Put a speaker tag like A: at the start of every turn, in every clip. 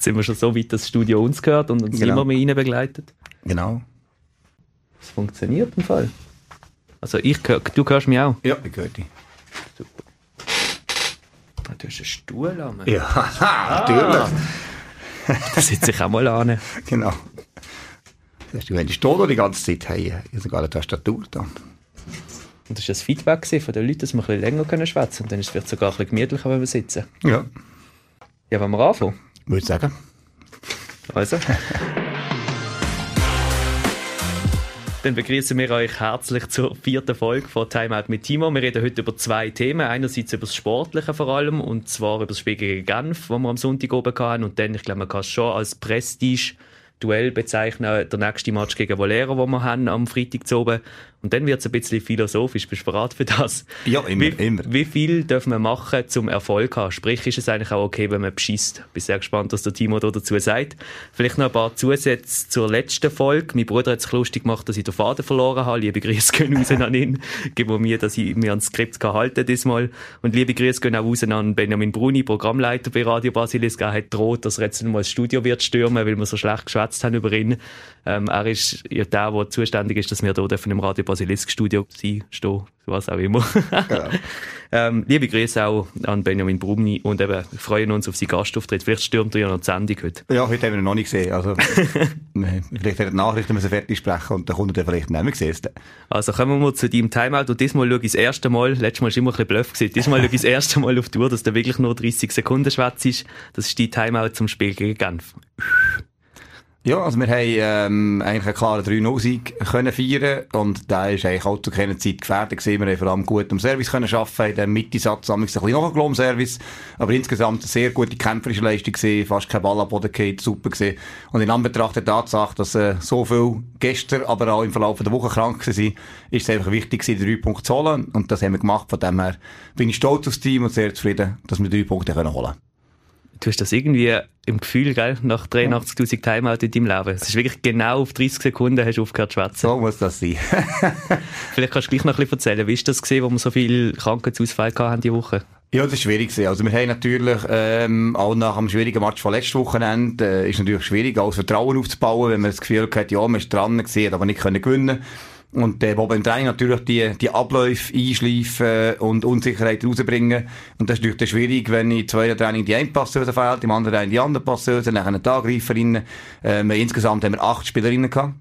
A: Jetzt sind wir schon so weit, dass das Studio uns gehört und uns
B: Genau.
A: niemand mehr rein begleitet.
B: Genau.
A: Das funktioniert im Fall. Also ich du hörst mich auch.
B: Ja, ich höre dich.
A: Ah, Du hast einen Stuhl an.
B: Ja, natürlich.
A: Das sitze ich auch mal an.
B: Genau. Du hättest noch die ganze Zeit hey, ich sogar eine Tastatur da.
A: Und das war das Feedback von den Leuten, dass wir ein bisschen länger schwätzen können. Und dann ist es vielleicht sogar ein bisschen gemütlicher, wenn wir sitzen.
B: Ja.
A: Ja, wollen wir anfangen?
B: Würde ich sagen.
A: Also. Dann begrüßen wir euch herzlich zur vierten Folge von Timeout mit Timo. Wir reden heute über zwei Themen. Einerseits über das Sportliche vor allem, und zwar über das Spiel gegen Genf, das wir am Sonntag oben hatten. Und dann, ich glaube, man kann es schon als Prestige-Duell bezeichnen, der nächste Match gegen Valera, den wir haben am Freitag zu oben. Und dann wird es ein bisschen philosophisch. Bist du bereit für das?
B: Ja, immer,
A: wie,
B: immer.
A: Wie viel dürfen wir machen zum Erfolg haben? Sprich, ist es eigentlich auch okay, wenn man beschisst? Bin sehr gespannt, was der Timo da dazu sagt. Vielleicht noch ein paar Zusätze zur letzten Folge. Mein Bruder hat es lustig gemacht, dass ich den Faden verloren habe. Liebe Grüße gehen raus an ihn. Geben mir, dass ich mir an das Skript kann halten diesmal. Und liebe Grüße gehen auch raus an Benjamin Bruni, Programmleiter bei Radio Basilisk. Er hat droht, dass er jetzt mal das Studio wird stürmen, weil wir so schlecht geschwätzt haben über ihn. Ähm, er ist ja der, der zuständig ist, dass wir hier dürfen im Radio Basilisk Studio sein, stehen, was auch immer. ähm, liebe Grüße auch an Benjamin Brumni und eben wir freuen uns auf seinen Gastauftritt. Vielleicht stürmt er ja noch die Sendung heute.
B: Ja, heute haben wir ihn noch nicht gesehen. Also, vielleicht werden die Nachrichten müssen fertig sprechen und dann kommt er vielleicht nicht mehr gesehen.
A: Also kommen wir mal zu deinem Timeout und diesmal schaue ich das erste Mal, letztes Mal war immer ein bisschen bluff, gewesen. diesmal schaue ich das erste Mal auf die Uhr, dass du wirklich nur 30 Sekunden schwätzt ist. Das ist dein Timeout zum Spiel gegen Genf.
B: Ja, also wir haben ähm, eigentlich einen klaren 3-0-Sieg können feiern und der ist eigentlich auch zu keiner Zeit gefährdet gewesen. Wir haben vor allem gut am Service können arbeiten, in dem Mittelsatz haben wir ein bisschen nachgelassen am Service, aber insgesamt eine sehr gute kämpferische Leistung gewesen, fast kein Ball am Boden gehabt, super gewesen. Und in Anbetracht der Tatsache, dass äh, so viel gestern, aber auch im Verlauf der Woche krank waren, ist es einfach wichtig gewesen, die drei Punkte zu holen und das haben wir gemacht. Von dem her bin ich stolz aufs Team und sehr zufrieden, dass wir drei Punkte können holen
A: Du hast das irgendwie im Gefühl, gell, nach 83.000 Timeout in deinem Leben. Es ist wirklich genau auf 30 Sekunden hast du aufgehört zu schwätzen.
B: So muss das sein.
A: Vielleicht kannst du gleich noch ein bisschen erzählen. Wie ist das gesehen, wo wir so viel Krankheitsausfall hatten diese Woche?
B: Ja, das war schwierig. Also wir haben natürlich, ähm, auch nach einem schwierigen Match von letztes Wochenende, äh, ist natürlich schwierig, alles Vertrauen aufzubauen, wenn man das Gefühl hat, ja, man ist dran gewesen, hat aber nicht können gewinnen und äh, wo beim Training natürlich die, die Abläufe einschleifen und Unsicherheit rausbringen. Und das ist natürlich dann schwierig, wenn in zwei Training die eine Passeuse fehlt, im anderen Training die andere Passeuse, nachher eine Angreiferin. Ähm, insgesamt haben wir acht Spielerinnen gehabt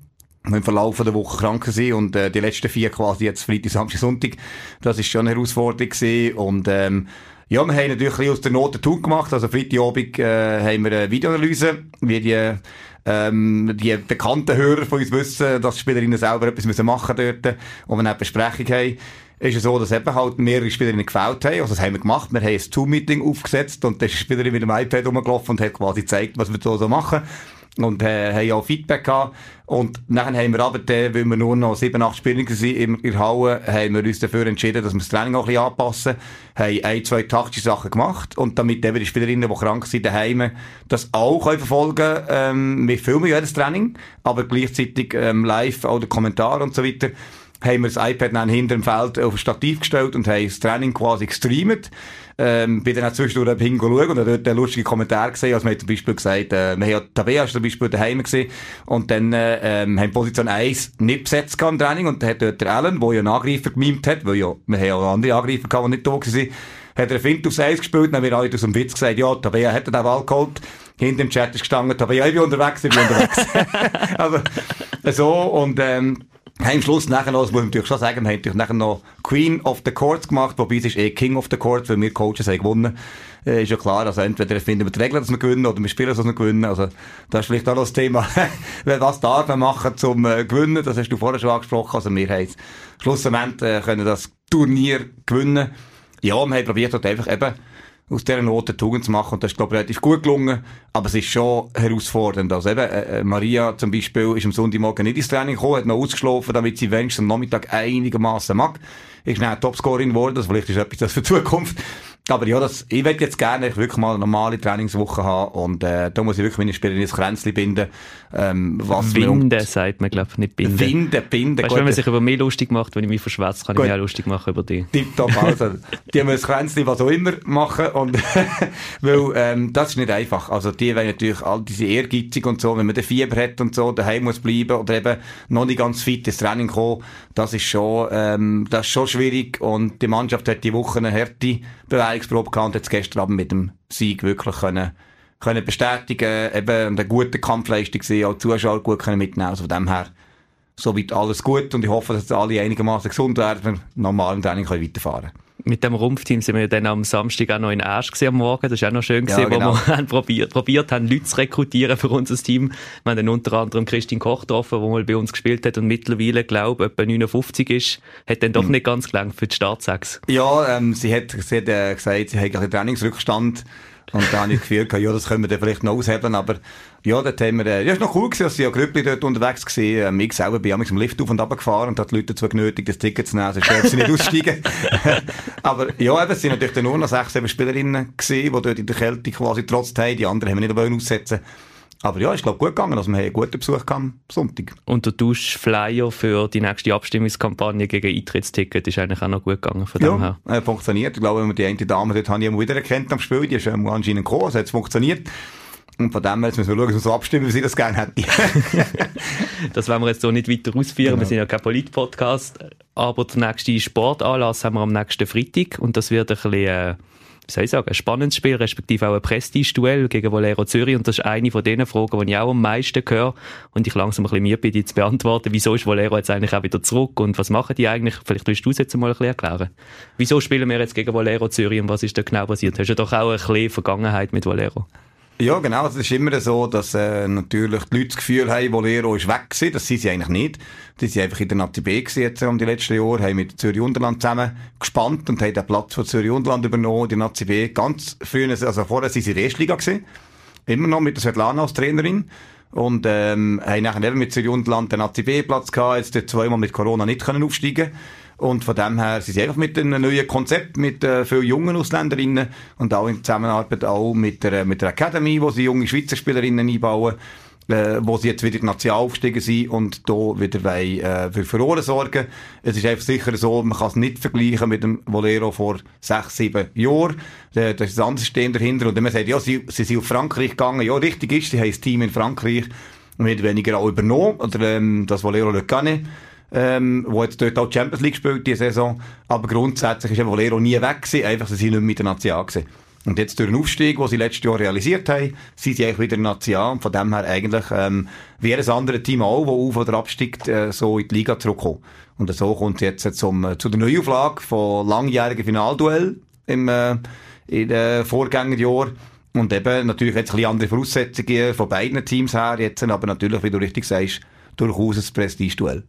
B: die im Verlauf der Woche krank sind und äh, die letzten vier quasi jetzt Freitag, Samstag, Sonntag. Das ist schon eine Herausforderung gewesen. und ähm, ja, wir haben natürlich aus der Not ein Tun gemacht. Also Freitagabend äh, haben wir eine Videoanalyse, wie die ähm, die bekannten Hörer von uns wissen, dass die Spielerinnen selber etwas müssen machen dort und wir eine Besprechung haben ist es so, dass eben halt mehrere Spielerinnen gefällt haben. Also das haben wir gemacht. Wir haben ein Zoom-Meeting aufgesetzt und da ist die Spielerin mit dem iPad rumgelaufen und hat quasi gezeigt, was wir so machen. Und äh, haben auch Feedback gehabt. Und dann haben wir aber, dann, weil wir nur noch sieben, acht Spieler waren in der Halle, haben wir uns dafür entschieden, dass wir das Training auch ein bisschen anpassen. Haben ein, zwei taktische Sachen gemacht. Und damit eben die Spielerinnen, die krank sind, daheim, das auch können verfolgen. Ähm, wir filmen ja das Training, aber gleichzeitig ähm, live auch den Kommentar und so weiter haben wir das iPad dann hinter dem Feld auf ein Stativ gestellt und haben das Training quasi gestreamt. Ähm, bin dann auch zwischendurch hingeschaut und habe dort einen lustigen Kommentar gesehen. Also, wir haben zum Beispiel gesagt, äh, wir haben ja Tabea zum Beispiel daheim gesehen und dann äh, ähm, haben Position 1 nicht besetzt im Training und hat dort der Allen, der ja einen Angreifer gemimt hat, weil ja, wir haben ja auch andere Angreifer gehabt, die nicht da waren, hat er einen Fint aufs Eis gespielt, dann haben wir alle aus dem Witz gesagt, ja, Tabea hat den Ball geholt. Hinter dem Chat ist gestanden, Tabea, ich bin unterwegs, ich bin unterwegs. also, so, und, ähm, am Schluss nachher noch, das muss ich natürlich schon sagen, wir haben natürlich nachher noch Queen of the Courts gemacht, wobei es ist eh King of the Courts, weil wir Coaches haben gewonnen. Äh, ist ja klar, also entweder finden wir die Regeln, dass wir gewinnen, oder wir spielen, dass wir gewinnen. Also, das ist vielleicht auch noch das Thema, was darf man machen zum äh, Gewinnen, das hast du vorher schon angesprochen, also wir haben schlussendlich äh, können das Turnier gewinnen. Ja, wir haben probiert halt einfach eben, aus dieser Note Tugend zu machen. Und das ist, glaube ich, relativ gut gelungen. Aber es ist schon herausfordernd. Also eben, äh, Maria zum Beispiel ist am Sonntagmorgen nicht ins Training gekommen, hat noch ausgeschlafen, damit sie wenigstens am Nachmittag einigermaßen mag. Ist dann Topscorerin geworden. Also vielleicht ist etwas das für die Zukunft. Aber ja, das, ich möchte jetzt gerne wirklich mal eine normale Trainingswoche haben und äh, da muss ich wirklich meine Spieler ins Kränzchen binden.
A: Ähm, was Winden, sagt man, glaube ich, nicht binden.
B: Winden, binden.
A: Weißt du, wenn man sich über mich lustig macht, wenn ich mich verschwätze, kann gut. ich mich auch lustig machen über dich.
B: Tipptopp, also, die müssen Kränzchen was auch immer machen und, weil, ähm, das ist nicht einfach. Also, die wollen natürlich all diese ehrgeizig und so, wenn man den Fieber hat und so, daheim muss bleiben oder eben noch nicht ganz fit ins Training kommen, das ist schon, ähm, das ist schon schwierig und die Mannschaft hat die Woche eine harte Bewegungsprobe gehabt und hat gestern Abend mit dem Sieg wirklich können, können bestätigen, eben eine gute Kampfleistung gesehen, auch die Zuschauer gut können mitnehmen, also von dem her, soweit alles gut. Und ich hoffe, dass alle einigermaßen gesund werden und normal im Training können weiterfahren. können
A: mit dem Rumpfteam sind wir dann am Samstag auch noch in Asch am Morgen. Das ist auch noch schön gesehen, ja, genau. wo wir haben probiert, probiert haben, Leute zu rekrutieren für unser Team. Wir haben dann unter anderem Christine Koch getroffen, der mal bei uns gespielt hat und mittlerweile, glaube ich, etwa 59 ist. Hat dann doch mhm. nicht ganz gelangt für die Startsechs.
B: Ja, ähm, sie hat, sie hat äh, gesagt, sie hat einen Trainingsrückstand und da habe ich das Gefühl, ja, das können wir dann vielleicht noch aushebeln, aber ja, dort haben wir, äh, ja, ist noch cool gewesen, dass sie ja Grüppli dort unterwegs gewesen. Ähm, ich selber bin am Lift auf und ab gefahren und hat die Leute dazu genötigt, das Ticket zu nehmen, sonst dürfen sie nicht aussteigen. aber ja, eben, es sind natürlich nur noch sechs eben Spielerinnen gewesen, die dort in der Kälte quasi trotz haben, die anderen haben wir nicht aussetzen aber ja, ist glaube gut gegangen. Also wir haben einen guten Besuch am Sonntag.
A: Und der Duschflyer für die nächste Abstimmungskampagne gegen Eintrittsticket ist eigentlich auch noch gut gegangen von
B: ja, dem her. Äh, funktioniert. Ich glaube, wenn wir die eine Dame dort habe ich immer wieder erkannt am Spiel, die ist ähm, anscheinend gekommen, also hat funktioniert. Und von dem her müssen wir schauen, dass wir so abstimmen, wie sie das gerne hätte.
A: das wollen wir jetzt so nicht weiter ausführen. Genau. Wir sind ja kein Polit-Podcast. Aber der nächste Sportanlass haben wir am nächsten Freitag. Und das wird ein bisschen, äh, wie soll ich sagen, ein spannendes Spiel, respektive auch ein Prestige-Duell gegen Valero Zürich. Und das ist eine von den Fragen, die ich auch am meisten höre und ich langsam ein bisschen mir bin, zu beantworten. Wieso ist Valero jetzt eigentlich auch wieder zurück und was machen die eigentlich? Vielleicht willst du es jetzt mal ein bisschen erklären. Wieso spielen wir jetzt gegen Valero Zürich und was ist da genau passiert? Hast du ja doch auch ein bisschen Vergangenheit mit Valero?
B: Ja, genau. Es ist immer so, dass äh, natürlich die Leute das Gefühl haben, Volero ist weg gewesen. Das sind sie eigentlich nicht. Die sind einfach in der Nazi B gewesen jetzt um die letzten Jahre, haben mit Zürich Unterland zusammen gespannt und haben den Platz von Zürich Unterland übernommen, die Nazi B. Ganz früher, also vorher sind sie in der Erstliga gewesen. Immer noch mit der Svetlana als Trainerin. Und, ähm, haben nachher eben mit Zürich Unterland den Nazi B Platz gehabt, jetzt zweimal mit Corona nicht können aufsteigen und von dem her sind sie einfach mit einem neuen Konzept, mit äh, vielen jungen Ausländerinnen und auch in Zusammenarbeit auch mit der, mit der Academy, wo sie junge Schweizer Spielerinnen einbauen äh, wo sie jetzt wieder National aufgestiegen sind und da wieder wollen, äh, für Furore sorgen. Es ist einfach sicher so, man kann es nicht vergleichen mit dem Volero vor sechs, sieben Jahren. Äh, das ist ein anderes Stehen dahinter. Und wenn man sagt, ja, sie, sie sind auf Frankreich gegangen, ja, richtig ist, sie haben ein Team in Frankreich mehr weniger auch übernommen, oder ähm, das Volero Le Cannet ähm, wo jetzt dort auch Champions League spielt, diese Saison. Aber grundsätzlich ist Valero nie weg gewesen, einfach, sie sind nicht mehr mit der Nation gewesen. Und jetzt durch den Aufstieg, den sie letztes Jahr realisiert haben, sind sie eigentlich wieder Nation und von dem her eigentlich, ähm, wie jedes andere Team auch, das auf- oder absteigt, äh, so in die Liga zurückkommen. Und so kommt es jetzt zum, äh, zu der Neuauflage von langjährigen Finalduell im, äh, in den Vorgängerjahren. Und eben natürlich jetzt ein bisschen andere Voraussetzungen von beiden Teams her jetzt, aber natürlich, wie du richtig sagst, durchaus ein Prestige-Duell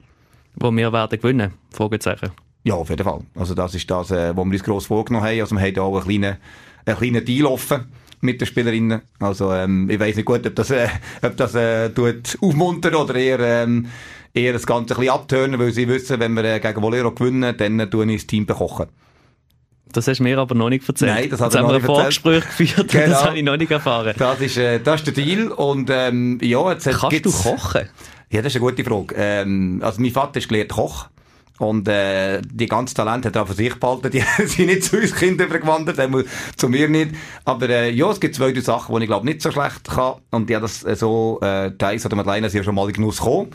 A: wo wir werden gewinnen? Fragezeichen.
B: Ja, auf jeden Fall. Also das ist das, äh, wo wir uns gross vorgenommen haben. Also wir haben auch einen kleinen, einen kleinen Deal offen mit den Spielerinnen. Also ähm, ich weiß nicht gut, ob das, äh, ob das äh, tut aufmuntern oder eher, ähm, eher das Ganze ein bisschen abtönen, weil sie wissen, wenn wir äh, gegen Volero gewinnen, dann äh, tun ich das Team bekochen.
A: Das hast du mir aber noch nicht erzählt.
B: Nein, das hat
A: Jetzt haben wir ein Vorgespräch geführt genau. und das habe ich noch nicht erfahren.
B: Das ist, äh, das ist der Deal und ähm, ja, jetzt
A: Kannst du kochen?
B: Ja, das ist eine gute Frage. Ähm, also mein Vater ist gelehrt Koch. Und äh, die ganzen Talente hat er für sich behalten. Die sind nicht zu uns Kindern übergewandert, zu mir nicht. Aber äh, ja, es gibt zwei, drei Sachen, die ich glaube nicht so schlecht kann. Und die hat das äh, so, äh, Thais oder Madeleine sind ja schon mal in Genuss gekommen.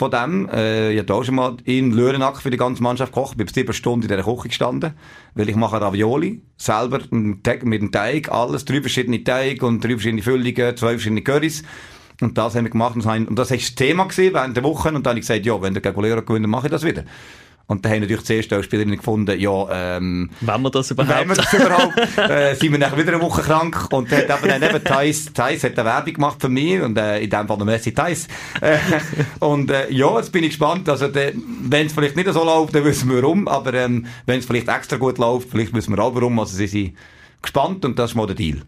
B: Von dem, äh, ich habe auch schon mal in Löhrenack für die ganze Mannschaft gekocht. Bin sieben Stunden in dieser Küche gestanden. Weil ich mache Ravioli. Selber mit dem Teig, alles. Drei verschiedene Teig und drei verschiedene Füllungen, zwei verschiedene Currys. Und das haben wir gemacht und, das war das Thema gewesen während der Woche. Und dann habe ich gesagt, ja, wenn der Lehrer gewinnt, mache ich das wieder. Und dann haben natürlich zuerst auch Spielerinnen gefunden, ja, ähm,
A: Wenn wir das überhaupt?
B: Wenn wir das überhaupt, äh, sind wir nachher wieder eine Woche krank. Und dann hat eben, eben Thais, Thais hat eine Werbung gemacht für mich, und, äh, in dem Fall der Messi Thais. Äh, und, äh, ja, jetzt bin ich gespannt. Also, wenn es vielleicht nicht so läuft, dann wissen wir warum. Aber, ähm, wenn es vielleicht extra gut läuft, vielleicht wissen wir auch warum. Also, sie sind gespannt und das ist mal der Deal.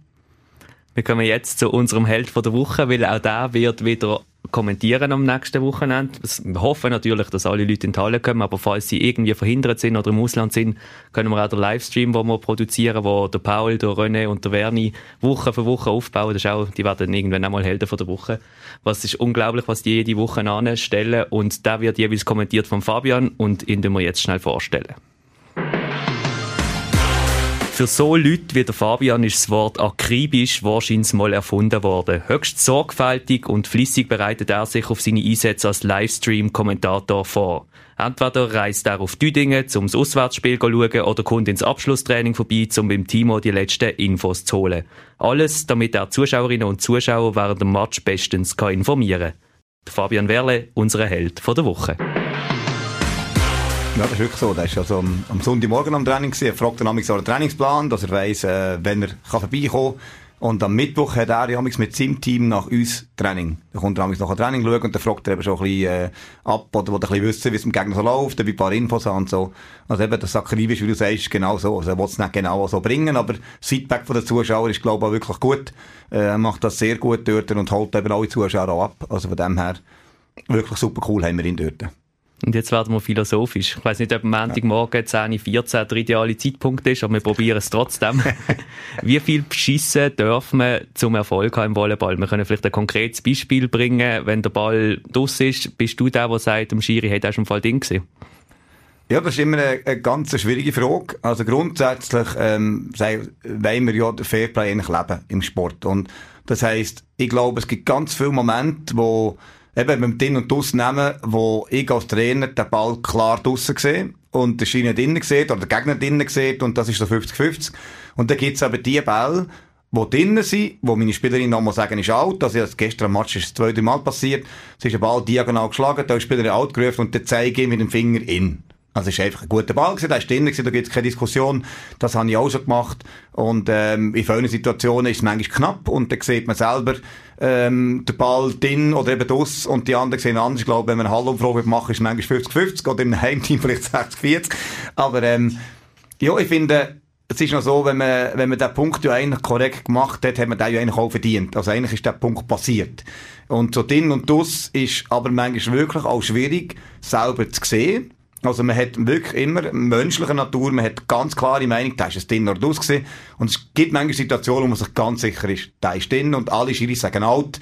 A: Wir kommen jetzt zu unserem Held von der Woche, weil auch der wird wieder kommentieren am nächsten Wochenende. Wir hoffen natürlich, dass alle Leute in die Halle kommen, aber falls sie irgendwie verhindert sind oder im Ausland sind, können wir auch den Livestream, den wir produzieren, wo der Paul, der René und der Verni Woche für Woche aufbauen. Das ist auch, die werden irgendwann einmal Helden von der Woche. Was ist unglaublich, was die jede Woche anstellen und da wird jeweils kommentiert von Fabian und ihn wir jetzt schnell vorstellen. Für so Leute wie der Fabian ist das Wort akribisch wahrscheinlich mal erfunden worden. Höchst sorgfältig und flüssig bereitet er sich auf seine Einsätze als Livestream-Kommentator vor. Entweder reist er auf Düdingen, um das Auswärtsspiel zu schauen, oder kommt ins Abschlusstraining vorbei, um beim Timo die letzten Infos zu holen. Alles, damit er Zuschauerinnen und Zuschauer während dem Match bestens informieren kann. Fabian Werle, unser Held der Woche.
B: Ja, das ist wirklich so. Der ist also am, am Sonntagmorgen am Training gewesen. Er fragt dann so einen Trainingsplan, dass er weiss, äh, wenn er kann vorbeikommen kann. Und am Mittwoch hat er ja mit seinem Team nach uns Training. Da kommt er nach ein Training schauen und dann fragt er eben schon ein bisschen äh, ab oder will ein bisschen wissen, wie es im Gegner so läuft, ein paar Infos an und so. Also eben, das akribisch, wie du sagst, genau so. Also er will es nicht genau so bringen, aber das Feedback von den Zuschauern ist, glaube ich, auch wirklich gut. Äh, er macht das sehr gut dort und holt eben alle Zuschauer auch ab. Also von dem her, wirklich super cool haben wir ihn dort.
A: Und jetzt werden wir philosophisch. Ich weiß nicht, ob am Montagmorgen 10, 14 der ideale Zeitpunkt ist, aber wir probieren es trotzdem. Wie viel beschissen dürfen wir zum Erfolg haben im Volleyball? Wir können vielleicht ein konkretes Beispiel bringen. Wenn der Ball draus ist, bist du der, der sagt, dem Schiri hat er schon Fall Ding gesehen?
B: Ja, das ist immer eine, eine ganz schwierige Frage. Also grundsätzlich ähm, wollen wir ja den Fairplay eigentlich leben im Sport. Und das heisst, ich glaube, es gibt ganz viele Momente, wo eben mit dem Din und Dus nehmen, wo ich als Trainer den Ball klar draussen sehe und der Schiene drinnen sieht oder der Gegner drinnen sieht und das ist so 50-50. Und dann gibt's eben die Bälle, die drinnen sind, wo meine Spielerin nochmal sagen, ist out. Also gestern am Match ist es zwei, drei Mal passiert. Es ist ein Ball diagonal geschlagen, da ist die Spielerin out gerufen und dann zeige ich mit dem Finger in. Also es ist einfach ein guter Ball gewesen, der ist drin gewesen, da gibt es keine Diskussion. Das habe ich auch schon gemacht. Und ähm, in vielen Situationen ist es manchmal knapp und dann sieht man selber ähm, den Ball drin oder eben aus und die anderen sehen anders. Ich glaube, wenn man eine Hallumfrage machen, ist es manchmal 50-50 oder im Heimteam vielleicht 60-40. Aber ähm, ja, ich finde, es ist noch so, wenn man, wenn man den Punkt ja eigentlich korrekt gemacht hat, hat man den ja eigentlich auch verdient. Also eigentlich ist der Punkt passiert. Und so drin und das ist aber manchmal wirklich auch schwierig, selber zu sehen. Also man hat wirklich immer menschliche Natur, man hat ganz klare Meinung, da ist es drin oder draus gewesen. Und es gibt manchmal Situationen, wo man sich ganz sicher ist, da ist drin und alle Schiris sagen alt.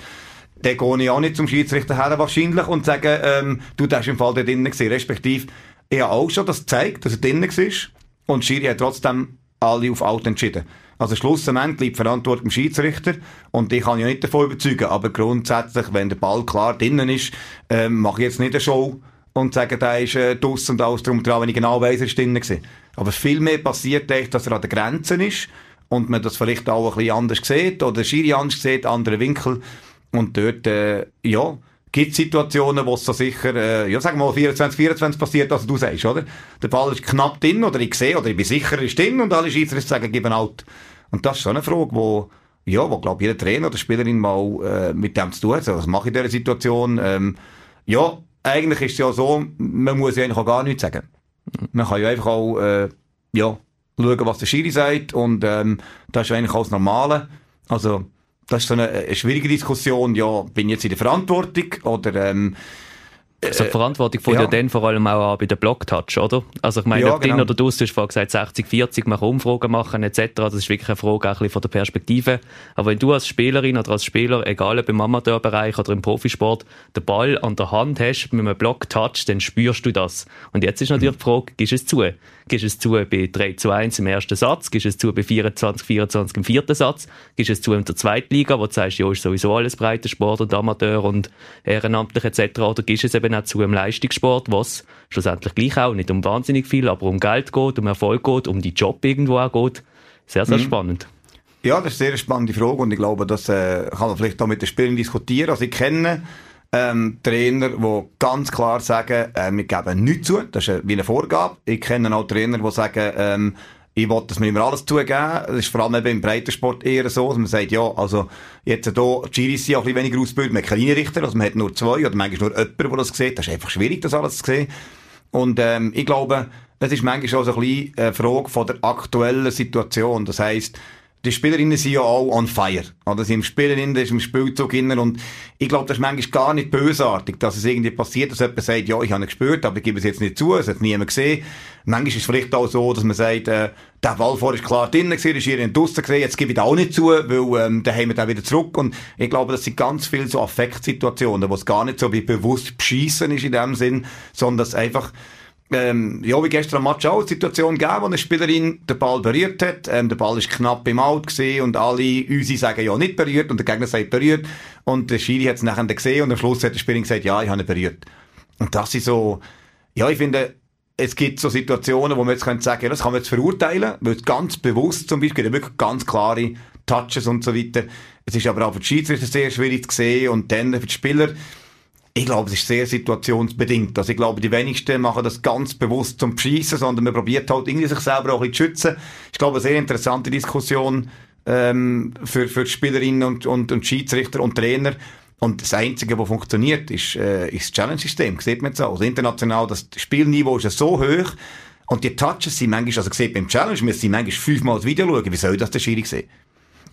B: Dann gehe ich auch nicht zum Schiedsrichter her wahrscheinlich und sage, ähm, du, der ist im Fall da drin gewesen. Respektive, ich habe auch schon das gezeigt, dass er drin war. Und Schiri hat trotzdem alle auf alt entschieden. Also schlussendlich liegt die Verantwortung im Schiedsrichter und ich kann ja nicht davon überzeugen, aber grundsätzlich, wenn der Ball klar drinnen ist, ähm, mache ich jetzt nicht eine Show und sagen, der ist äh, draus und alles drum dran, wenn ich genau weiss, er ist drin gewesen. Aber viel mehr passiert echt, dass er an den Grenzen ist und man das vielleicht auch ein bisschen anders sieht oder Schiri anders sieht, andere Winkel und dort, äh, ja, gibt Situationen, wo es so sicher, äh, ja, sagen wir mal 24, 24 passiert, also du sagst, oder? Der Ball ist knapp drin oder ich sehe oder ich bin sicher, er ist drin und alle Schiedsrichter sagen, geben out. Und das ist so eine Frage, wo, ja, wo, glaube jeder Trainer oder Spielerin mal äh, mit dem zu tun hat. Also, was mache ich in dieser Situation? Ähm, ja, eigentlich ist es ja so, man muss ja eigentlich auch gar nichts sagen. Man kann ja einfach auch, äh, ja, schauen, was der Schiri sagt und ähm, das ist eigentlich auch das Normale. Also, das ist so eine, eine schwierige Diskussion, ja, bin ich jetzt in der Verantwortung oder ähm,
A: also die Verantwortung von ja. dann vor allem auch an bei den Blocktouch, oder? Also ich meine, ja, ob genau. drin oder draussen, du hast vorhin gesagt 60, 40, man kann Umfragen machen etc. Das ist wirklich eine Frage auch ein von der Perspektive. Aber wenn du als Spielerin oder als Spieler, egal ob im Amateurbereich oder im Profisport, den Ball an der Hand hast mit einem Blocktouch, dann spürst du das. Und jetzt ist natürlich mhm. die Frage, gibst du es zu? Gibst du es zu bei 3 zu 1 im ersten Satz? Gibst du es zu bei 24, 24 im vierten Satz? Gibst du es zu in der zweiten Liga, wo du sagst, ja, ist sowieso alles breiter Sport und Amateur und ehrenamtlich etc. Oder gibst du es eben auch zu im Leistungssport, was schlussendlich gleich auch nicht um wahnsinnig viel, aber um Geld geht, um Erfolg geht, um die Job irgendwo auch geht. Sehr, sehr mhm. spannend.
B: Ja, das ist eine sehr spannende Frage und ich glaube, das äh, kann man vielleicht auch mit den Spielern diskutieren. Also ich kenne ähm, Trainer, die ganz klar sagen, äh, wir geben nichts zu. Das ist wie eine Vorgabe. Ich kenne auch Trainer, die sagen, ähm, ich will, dass wir immer alles zugeben. Das ist vor allem eben im Breitensport eher so, dass man sagt, ja, also, jetzt hier, die sind auch ein bisschen weniger ausgebildet, man hat keine Richter, also man hat nur zwei oder manchmal nur jemanden, der das sieht. Das ist einfach schwierig, das alles zu sehen. Und, ähm, ich glaube, es ist manchmal auch so ein bisschen eine Frage von der aktuellen Situation. Das heisst, die Spielerinnen sind ja auch on fire. Oder sie im Spielerinnen, ist im Spielzug innen und ich glaube, das ist manchmal gar nicht bösartig, dass es irgendwie passiert, dass jemand sagt, ja, ich habe ihn gespürt, aber ich gebe es jetzt nicht zu, es hat niemand gesehen. Manchmal ist es vielleicht auch so, dass man sagt, äh, der Ball vorher ist klar drinnen gewesen, ist hier draussen gesehen, jetzt gebe ich da auch nicht zu, weil ähm, dann haben wir dann wieder zurück und ich glaube, das sind ganz viele so Affektsituationen, wo es gar nicht so wie bewusst beschissen ist in dem Sinn, sondern dass einfach ähm, ja, wie gestern am Match auch, eine Situation gegeben, wo eine Spielerin den Ball berührt hat. Ähm, der Ball ist knapp im Out gesehen und alle unsere sagen ja nicht berührt und der Gegner sagt berührt. Und der Schiri hat es nachher gesehen und am Schluss hat der Spielerin gesagt, ja, ich habe ihn berührt. Und das ist so, ja, ich finde, es gibt so Situationen, wo man jetzt könnte sagen, ja, das kann man jetzt verurteilen, weil es ganz bewusst zum Beispiel, ja wirklich ganz klare Touches und so weiter. Es ist aber auch für die Schiedsrichter sehr schwierig zu sehen und dann für die Spieler, ich glaube, es ist sehr situationsbedingt. Also ich glaube, die wenigsten machen das ganz bewusst zum Schießen, sondern man probiert halt irgendwie sich selber auch ein bisschen zu schützen. Ich glaube, eine sehr interessante Diskussion ähm, für, für Spielerinnen und, und, und Schiedsrichter und Trainer. Und das Einzige, was funktioniert, ist, äh, ist das Challenge-System. Sieht man jetzt auch. Also international, das Spielniveau ist ja so hoch. Und die Touches sind manchmal, also sieht beim Challenge, wir sind manchmal fünfmal das Video schauen. Wie soll das der Schiri sehen?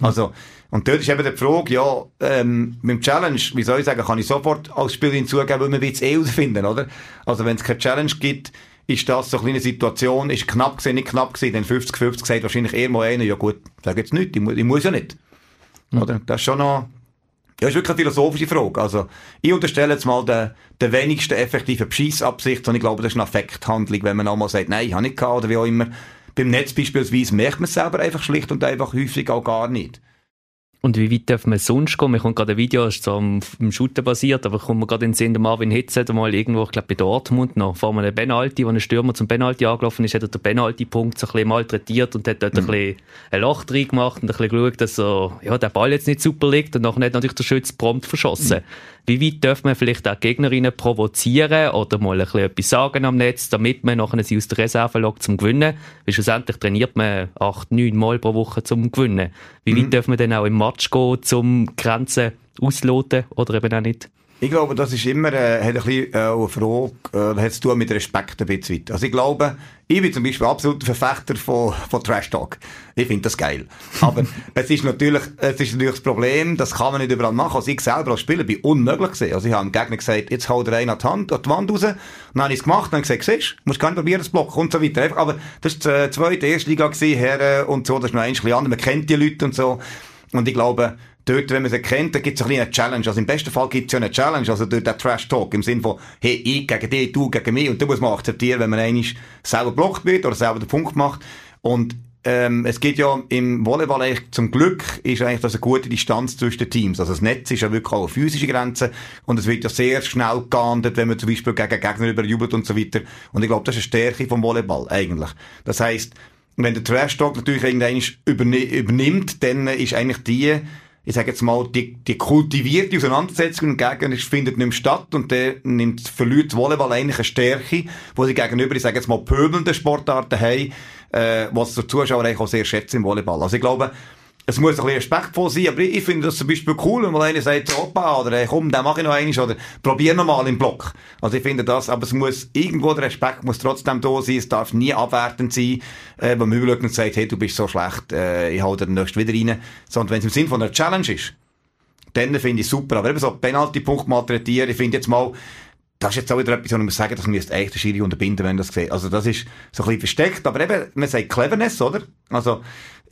B: Also, und dort ist eben die Frage, ja, ähm, mit dem Challenge, wie soll ich sagen, kann ich sofort als Spielerin zugeben, weil wir es eh herausfinden, oder? Also, wenn es keine Challenge gibt, ist das so eine kleine Situation, ist knapp gesehen, nicht knapp gesehen, dann 50-50 sagt wahrscheinlich eher mal einer, ja gut, sag jetzt nicht, ich, mu ich muss ja nicht. Mhm. Oder? Das ist schon noch, ja, ist wirklich eine philosophische Frage. Also, ich unterstelle jetzt mal den, den wenigsten effektiven Bescheissabsicht, und ich glaube, das ist eine Affekthandlung, wenn man auch mal sagt, nein, ich habe nicht gehabt, oder wie auch immer. Beim Netz beispielsweise merkt man es selber einfach schlicht und einfach häufig auch gar nicht.
A: Und wie weit darf man sonst gehen? Wir kommt gerade ein Video, das ist so am, am Shooten basiert, aber kommt man gerade in den Sinn, der Marvin Hitz hat mal irgendwo, ich glaube bei Dortmund noch, vor einem Penalty, wo ein Stürmer zum Penalty angelaufen ist, hat er den Penalty-Punkt so ein bisschen malträtiert und hat dort mhm. ein bisschen ein Loch drin gemacht und ein bisschen geschaut, dass so, ja, der Ball jetzt nicht super liegt und nachher hat natürlich der Schütz prompt verschossen. Mhm. Wie weit darf man vielleicht auch Gegnerinnen provozieren oder mal ein bisschen etwas sagen am Netz, damit man nachher sie aus der Reserve lockt zum Gewinnen? Weil schlussendlich trainiert man acht, neun Mal pro Woche zum Gewinnen. Wie mhm. weit darf man dann auch im Match gehen, zum Grenzen ausloten oder eben auch nicht?
B: Ich glaube, das ist immer äh, hat ein bisschen, äh, eine Frage, äh, hat zu tun mit Respekt ein bisschen weiter. Also ich glaube, ich bin zum Beispiel absoluter Verfechter von, von Trash Talk. Ich finde das geil. Aber es ist natürlich, es ist natürlich das Problem, das kann man nicht überall machen. Also ich selber als Spieler bin unmöglich gesehen. Also ich habe dem Gegner gesagt, jetzt haut er einen an die Hand, an die Wand raus. dann habe ich es gemacht, dann gesagt, siehst du, musst gar nicht probieren, das Block und so weiter. Aber das war die zweite, erste Liga gewesen, Herren und so, das ist noch ein bisschen anders. Man kennt die Leute und so. Und ich glaube, dort, wenn man sie kennt, dann gibt es ein eine Challenge. Also im besten Fall gibt es ja eine Challenge, also durch den Trash-Talk, im Sinne von, hey, ich gegen dich, du gegen mich. Und da muss man akzeptieren, wenn man eigentlich selber blockt wird oder selber den Punkt macht. Und ähm, es geht ja im Volleyball eigentlich zum Glück ist eigentlich das eine gute Distanz zwischen den Teams. Also das Netz ist ja wirklich auch eine physische Grenze und es wird ja sehr schnell geahndet, wenn man zum Beispiel gegen Gegner überjubelt und so weiter. Und ich glaube, das ist eine Stärke vom Volleyball eigentlich. Das heißt, wenn der Trash Talk natürlich irgendwann übernimmt, dann ist eigentlich die ich sage jetzt mal, die, die kultivierte Auseinandersetzung gegen findet nicht mehr statt und der nimmt, verliert das Volleyball eigentlich eine Stärke, wo sie gegenüber, ich sage jetzt mal, pöbelnden Sportarten haben, äh, was der Zuschauer eigentlich auch sehr schätzt im Volleyball. Also ich glaube, es muss ein bisschen respektvoll sein, aber ich, finde das zum Beispiel cool, wenn mal einer sagt, Opa, oder hey, komm, den mache ich noch einmal, oder probier noch mal im Block. Also ich finde das, aber es muss, irgendwo der Respekt muss trotzdem da sein, es darf nie abwertend sein, äh, wenn man schaut und sagt, hey, du bist so schlecht, äh, ich dir den nächsten wieder rein, sondern wenn es im Sinn von einer Challenge ist, dann finde ich super, aber eben so Penalty-Punkt malträtieren, ich finde jetzt mal, das ist jetzt auch wieder etwas, wo man sagen, das müsste echt der Schiri unterbinden, wenn das sieht. Also das ist so ein bisschen versteckt, aber eben, man sagt Cleverness, oder? Also,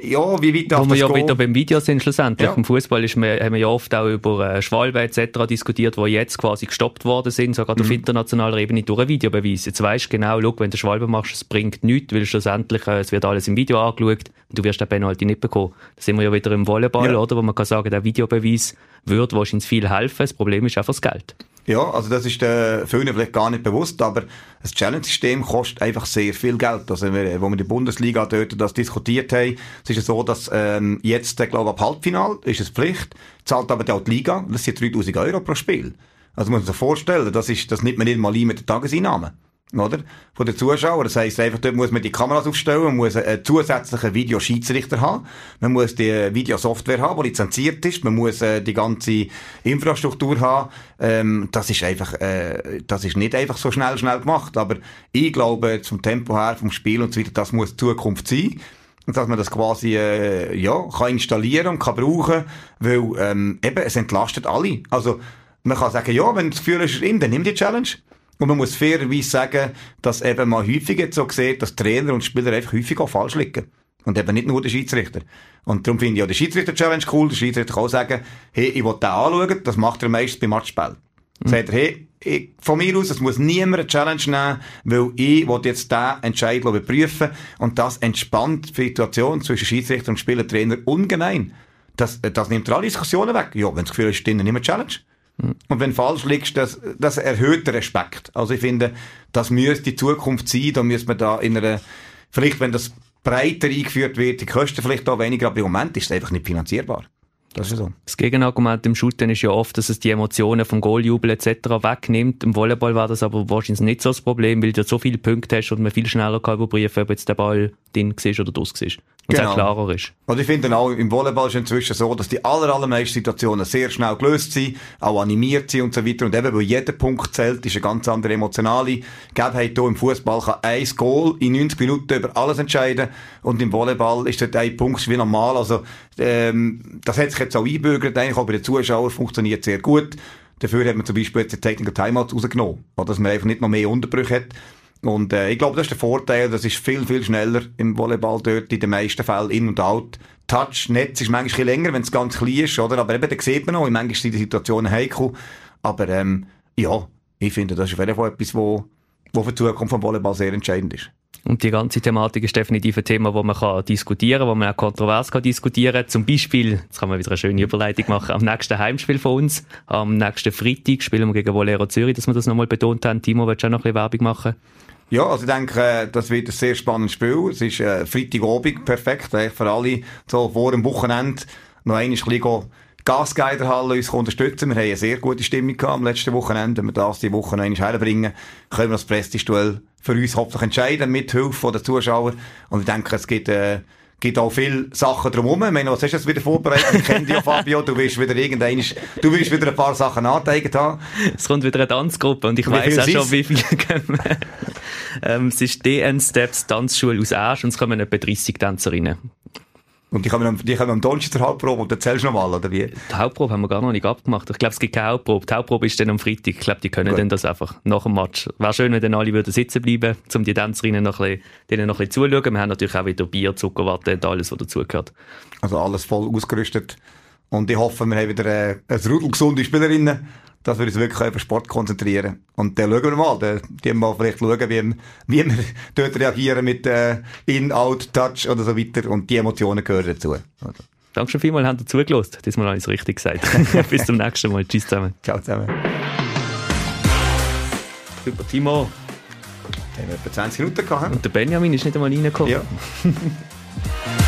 B: ja, wie weit
A: darf Wo wir ja gehen? wieder beim Video sind schlussendlich. Ja. Im Fußball ist man, haben wir ja oft auch über äh, Schwalbe etc. diskutiert, die jetzt quasi gestoppt worden sind, sogar mhm. auf internationaler Ebene durch einen Videobeweis. Jetzt weisst du genau, schau, wenn du Schwalbe machst, es bringt nichts, weil schlussendlich, äh, es wird alles im Video angeschaut und du wirst den Penalty nicht bekommen. Da sind wir ja wieder im Volleyball, ja. oder? Wo man kann sagen, der Videobeweis würde wahrscheinlich viel helfen. Das Problem ist einfach das Geld.
B: Ja, also das ist äh, vielen vielleicht gar nicht bewusst, aber das Challenge-System kostet einfach sehr viel Geld. Also wir, wo wir die Bundesliga dort das diskutiert haben, es ist ja so, dass ähm, jetzt, äh, glaube ich, ab Halbfinal ist es Pflicht, zahlt aber auch die Liga, das sind 3000 Euro pro Spiel. Also muss man sich vorstellen, das ist, das nimmt man nicht mal ein mit der Tageseinnahme oder? Von den Zuschauern. Das heisst, einfach dort muss man die Kameras aufstellen, man muss einen zusätzlichen Videoschiedsrichter haben, man muss die Videosoftware haben, die lizenziert ist, man muss äh, die ganze Infrastruktur haben. Ähm, das ist einfach, äh, das ist nicht einfach so schnell, schnell gemacht. Aber ich glaube, zum Tempo her, vom Spiel und so weiter, das muss die Zukunft sein. dass man das quasi äh, ja kann installieren und kann brauchen, weil ähm, eben es entlastet alle. Also man kann sagen, ja, wenn das Gefühl hast, dann nimm die Challenge. Und man muss fairerweise sagen, dass eben man häufig jetzt so sieht, dass Trainer und Spieler einfach häufig auch falsch liegen. Und eben nicht nur der Schiedsrichter. Und darum finde ich auch die Schiedsrichter-Challenge cool. Der Schiedsrichter kann auch sagen, hey, ich will den anschauen, das macht er meistens beim Matchspiel. Mhm. Sagt er, hey, ich, von mir aus, es muss niemand eine Challenge nehmen, weil ich will jetzt diesen Entscheid überprüfen und das entspannt die Situation zwischen Schiedsrichter und Spielertrainer ungemein. Das, das nimmt alle Diskussionen weg. Ja, wenn das Gefühl ist, dann nimm eine Challenge. Mhm. Und wenn falsch liegst, das, das erhöht den Respekt. Also ich finde, das müsste die Zukunft sein, da müsste man da in einer, vielleicht wenn das breiter eingeführt wird, die Kosten vielleicht auch weniger, aber im Moment ist es einfach nicht finanzierbar.
A: Das ist so. Das Gegenargument im Shooten ist ja oft, dass es die Emotionen vom Goaljubel etc. wegnimmt. Im Volleyball war das aber wahrscheinlich nicht so das Problem, weil du so viele Punkte hast und man viel schneller kann überprüfen, ob jetzt der Ball drin war oder draus war. Und genau. auch klarer ist.
B: Und ich finde auch, im Volleyball ist inzwischen so, dass die aller, allermeisten Situationen sehr schnell gelöst sind, auch animiert sind und so weiter. Und eben, weil jeder Punkt zählt, ist eine ganz andere emotionale Gegebenheit. Hier im Fußball kann ein Goal in 90 Minuten über alles entscheiden. Und im Volleyball ist dort ein Punkt wie normal. Also, ähm, das hat sich jetzt auch einbürgert. Eigentlich auch bei den Zuschauern funktioniert sehr gut. Dafür hat man zum Beispiel jetzt den Technical Timeout rausgenommen. Oder dass man einfach nicht noch mehr Unterbrüche hat. Und äh, ich glaube, das ist der Vorteil, das ist viel, viel schneller im Volleyball dort, in den meisten Fällen in und out. Touch, Netz ist manchmal länger, wenn es ganz klein ist, oder? Aber eben, da sieht man noch, manchmal sind die Situationen heikel. Aber ähm, ja, ich finde, das ist auf jeden Fall etwas, wo, wo für die Zukunft vom Volleyball sehr entscheidend ist.
A: Und die ganze Thematik ist definitiv ein Thema, wo man kann diskutieren kann, wo man auch kontrovers kann diskutieren. Zum Beispiel, jetzt kann man wieder eine schöne Überleitung machen, am nächsten Heimspiel von uns, am nächsten Freitag spielen wir gegen Volero Zürich, dass wir das nochmal betont haben. Timo, willst du auch noch ein bisschen Werbung machen?
B: Ja, also ich denke, äh, das wird ein sehr spannendes Spiel. Es ist äh, Freitagabend perfekt, für alle so vor dem Wochenende noch einmal ein bisschen Gasgeiderhalle uns unterstützen. Wir haben eine sehr gute Stimmung gehabt am letzten Wochenende. Wenn wir das die Woche noch einmal herbringen, können wir das Prestigeduell für uns hoffentlich entscheiden, mit Hilfe der Zuschauer. Und ich denke, es gibt, äh, gibt auch viele Sachen drumherum. Ich meine, was hast du jetzt wieder vorbereitet? Ich kenne dich ja, Fabio. Du willst wieder irgendein, du willst wieder ein paar Sachen angezeigt haben.
A: Es kommt wieder eine Tanzgruppe und ich weiß auch schon, wie viele ähm, Es ist DN Steps Tanzschule aus Asch und es kommen etwa 30 Tänzerinnen.
B: Und die kommen, die kommen am Donnerstag zur Hauptprobe und erzählst du nochmal, oder wie?
A: Die Hauptprobe haben wir gar noch nicht abgemacht. Ich glaube, es gibt keine Hauptprobe. Die Hauptprobe ist dann am Freitag. Ich glaube, die können Gut. dann das einfach nach dem Match. Wäre schön, wenn dann alle würden sitzen bleiben, um die Tänzerinnen noch ein bisschen, denen noch ein bisschen zuzuschauen. Wir haben natürlich auch wieder Bier, Zuckerwatte und alles, was dazugehört.
B: Also alles voll ausgerüstet. Und ich hoffe, wir haben wieder äh, ein Rudel gesunde Spielerinnen dass wir uns wirklich auf Sport konzentrieren. Und dann schauen wir mal, dann, die mal vielleicht schauen, wie, wie wir dort reagieren mit äh, In, Out, Touch oder so weiter. Und die Emotionen gehören dazu. Also.
A: Danke schon vielmals, habt ihr zugelassen. Diesmal habe ich es richtig gesagt. Bis zum nächsten Mal. Tschüss zusammen.
B: Ciao zusammen.
A: Super, Timo.
B: Haben wir etwa 20 Minuten gehabt.
A: Und der Benjamin ist nicht einmal reingekommen.
B: Ja.